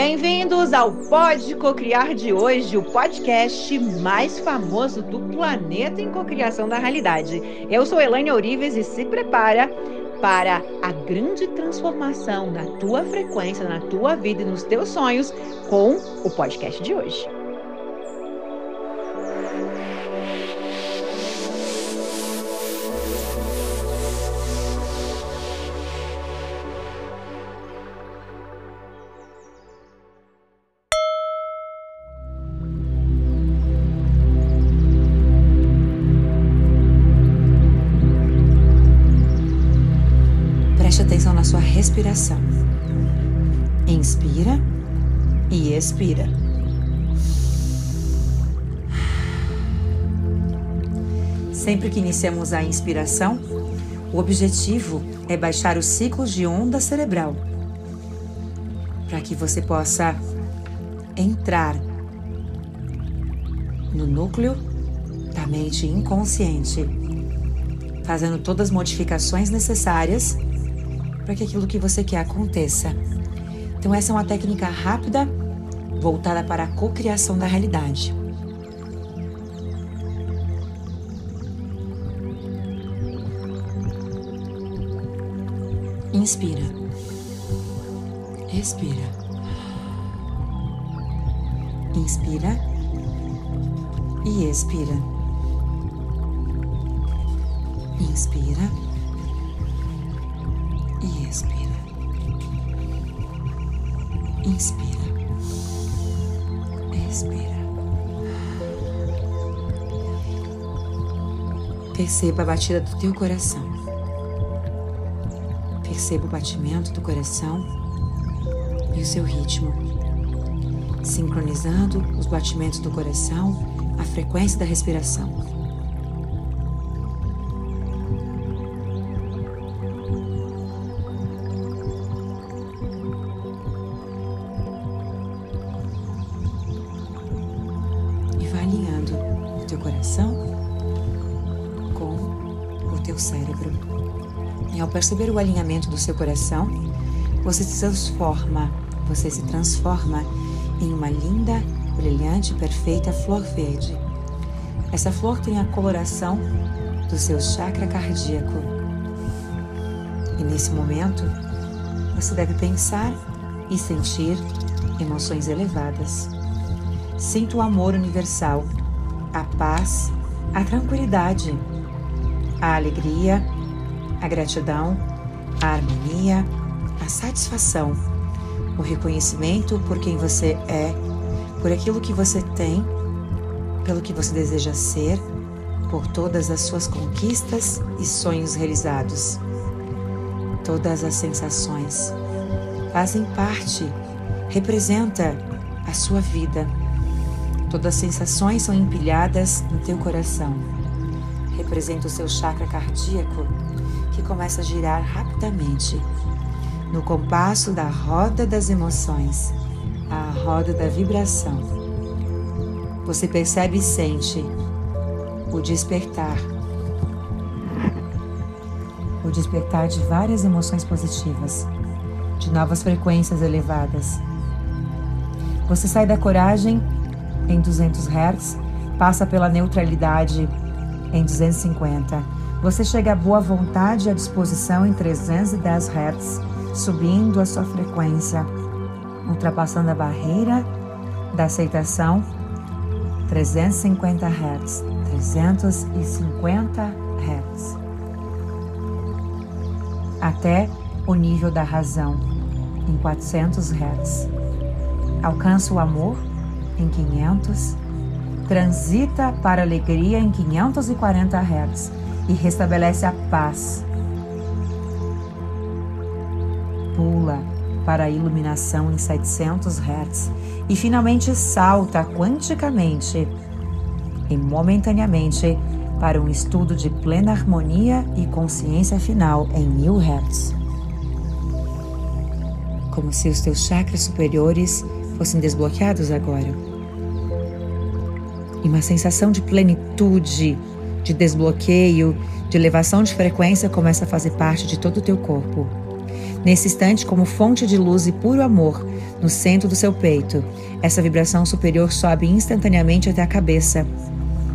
Bem-vindos ao Pode Cocriar de hoje, o podcast mais famoso do planeta em cocriação da realidade. Eu sou Elaine Orives e se prepara para a grande transformação na tua frequência, na tua vida e nos teus sonhos com o podcast de hoje. Respiração. Inspira e expira. Sempre que iniciamos a inspiração, o objetivo é baixar os ciclos de onda cerebral para que você possa entrar no núcleo da mente inconsciente, fazendo todas as modificações necessárias para que aquilo que você quer aconteça. Então, essa é uma técnica rápida voltada para a cocriação da realidade. Inspira. Expira. Inspira e expira. Inspira expira. Inspira. Expira. Perceba a batida do teu coração. Perceba o batimento do coração e o seu ritmo, sincronizando os batimentos do coração, a frequência da respiração. Perceber o alinhamento do seu coração, você se transforma, você se transforma em uma linda, brilhante, perfeita flor verde. Essa flor tem a coloração do seu chakra cardíaco. E nesse momento, você deve pensar e sentir emoções elevadas. Sinta o amor universal, a paz, a tranquilidade, a alegria a gratidão, a harmonia, a satisfação, o reconhecimento por quem você é, por aquilo que você tem, pelo que você deseja ser, por todas as suas conquistas e sonhos realizados. Todas as sensações fazem parte, representa a sua vida. Todas as sensações são empilhadas no teu coração. Representa o seu chakra cardíaco que começa a girar rapidamente no compasso da roda das emoções, a roda da vibração. Você percebe e sente o despertar. O despertar de várias emoções positivas, de novas frequências elevadas. Você sai da coragem em 200 Hz, passa pela neutralidade em 250 você chega à boa vontade e à disposição em 310 Hz, subindo a sua frequência, ultrapassando a barreira da aceitação 350 Hz, 350 Hz, até o nível da razão em 400 Hz. Alcança o amor em 500, transita para a alegria em 540 Hz e restabelece a paz. Pula para a iluminação em 700 Hz e finalmente salta quanticamente e momentaneamente para um estudo de plena harmonia e consciência final em 1000 Hz. Como se os teus chakras superiores fossem desbloqueados agora. E uma sensação de plenitude de desbloqueio, de elevação de frequência começa a fazer parte de todo o teu corpo. Nesse instante, como fonte de luz e puro amor, no centro do seu peito, essa vibração superior sobe instantaneamente até a cabeça,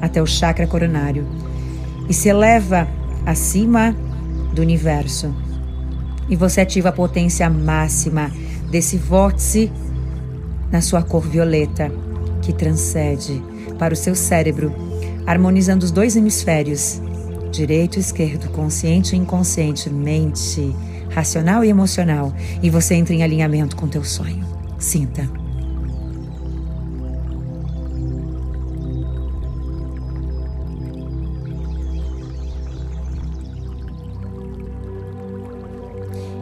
até o chakra coronário, e se eleva acima do universo. E você ativa a potência máxima desse vórtice na sua cor violeta, que transcende para o seu cérebro, harmonizando os dois hemisférios, direito e esquerdo, consciente e inconsciente, mente, racional e emocional, e você entra em alinhamento com teu sonho. Sinta.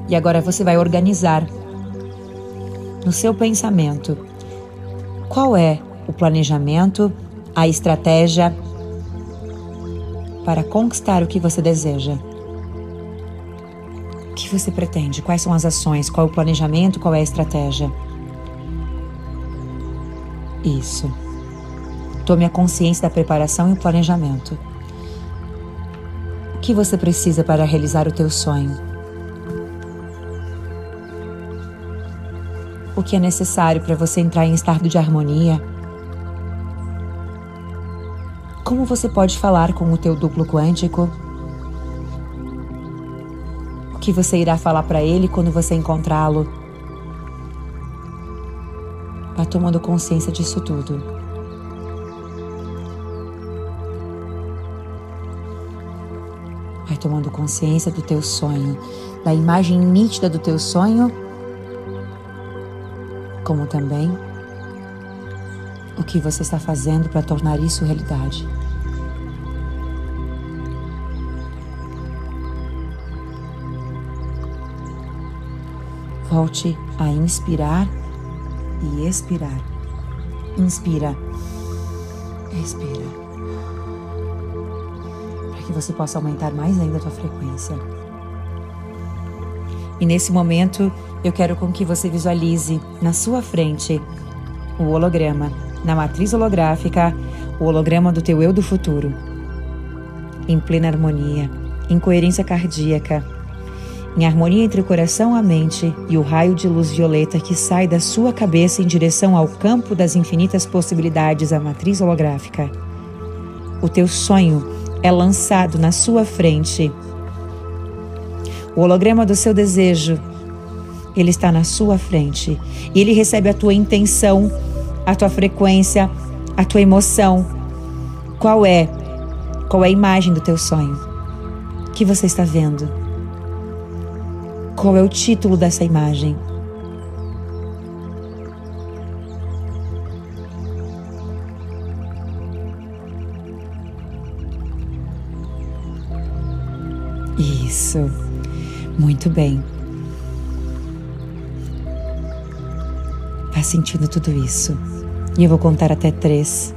E agora você vai organizar no seu pensamento qual é o planejamento, a estratégia para conquistar o que você deseja. O que você pretende? Quais são as ações? Qual é o planejamento? Qual é a estratégia? Isso. Tome a consciência da preparação e o planejamento. O que você precisa para realizar o teu sonho? O que é necessário para você entrar em estado de harmonia? Como você pode falar com o teu duplo quântico? O que você irá falar para ele quando você encontrá-lo? Vá tomando consciência disso tudo. Vai tomando consciência do teu sonho, da imagem nítida do teu sonho, como também o que você está fazendo para tornar isso realidade. Volte a inspirar e expirar. Inspira, expira. Para que você possa aumentar mais ainda a tua frequência. E nesse momento, eu quero com que você visualize na sua frente o holograma na matriz holográfica, o holograma do teu eu do futuro. Em plena harmonia, em coerência cardíaca, em harmonia entre o coração, a mente e o raio de luz violeta que sai da sua cabeça em direção ao campo das infinitas possibilidades, a matriz holográfica. O teu sonho é lançado na sua frente. O holograma do seu desejo, ele está na sua frente e ele recebe a tua intenção a tua frequência, a tua emoção. Qual é? Qual é a imagem do teu sonho? O que você está vendo? Qual é o título dessa imagem? Isso. Muito bem. Sentindo tudo isso. E eu vou contar até três.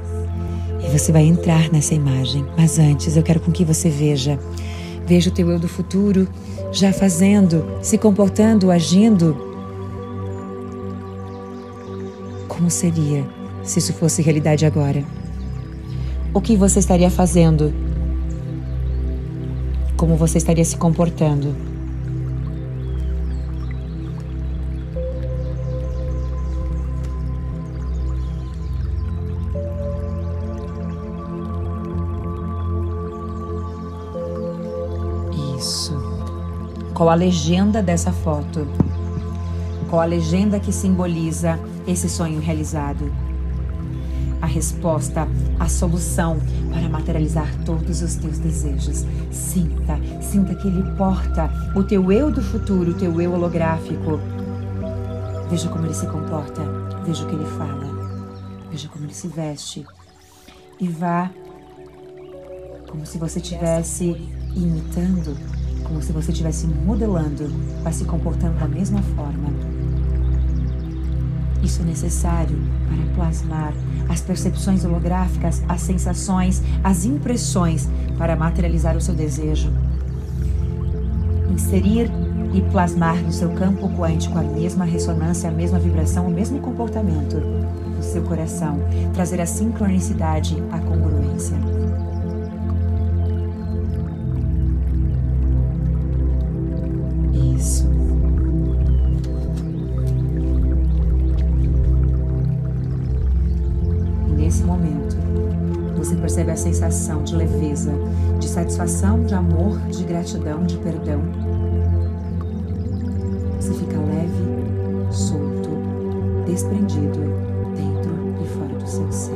E você vai entrar nessa imagem. Mas antes, eu quero com que você veja. Veja o teu eu do futuro já fazendo, se comportando, agindo. Como seria se isso fosse realidade agora? O que você estaria fazendo? Como você estaria se comportando? Qual a legenda dessa foto? Qual a legenda que simboliza esse sonho realizado? A resposta, a solução para materializar todos os teus desejos. Sinta, sinta que ele porta o teu eu do futuro, o teu eu holográfico. Veja como ele se comporta, veja o que ele fala, veja como ele se veste. E vá como se você estivesse imitando como se você estivesse modelando, vai se comportando da mesma forma. Isso é necessário para plasmar as percepções holográficas, as sensações, as impressões para materializar o seu desejo. Inserir e plasmar no seu campo quântico a mesma ressonância, a mesma vibração, o mesmo comportamento no seu coração. Trazer a sincronicidade, a congruência. A sensação de leveza, de satisfação, de amor, de gratidão, de perdão. Você fica leve, solto, desprendido dentro e fora do seu ser.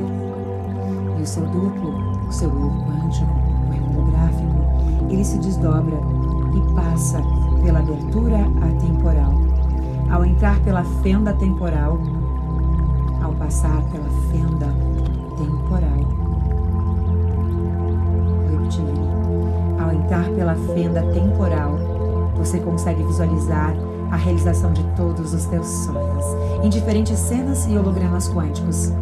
E o seu duplo, o seu eu quântico, o eu holográfico, ele se desdobra e passa pela abertura atemporal. Ao entrar pela fenda temporal, ao passar pela fenda entrar pela fenda temporal, você consegue visualizar a realização de todos os teus sonhos, em diferentes cenas e hologramas quânticos,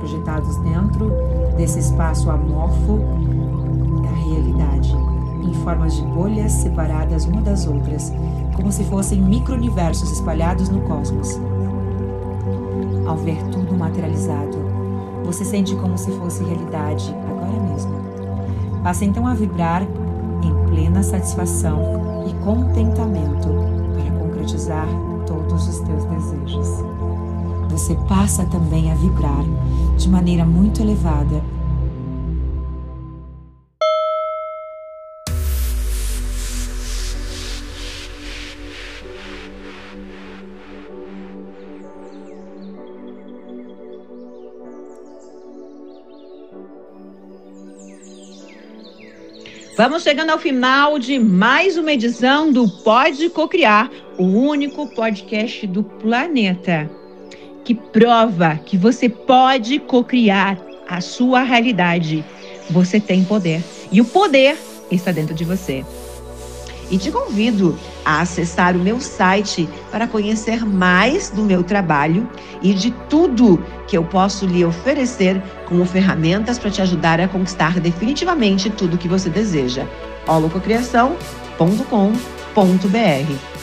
projetados dentro desse espaço amorfo da realidade, em formas de bolhas separadas uma das outras, como se fossem micro-universos espalhados no cosmos. Ao ver tudo materializado, você sente como se fosse realidade agora mesmo. Passa então a vibrar em plena satisfação e contentamento para concretizar todos os teus desejos. Você passa também a vibrar de maneira muito elevada Vamos chegando ao final de mais uma edição do Pode Cocriar, o único podcast do planeta que prova que você pode cocriar a sua realidade. Você tem poder e o poder está dentro de você e te convido a acessar o meu site para conhecer mais do meu trabalho e de tudo que eu posso lhe oferecer como ferramentas para te ajudar a conquistar definitivamente tudo que você deseja. holococriação.com.br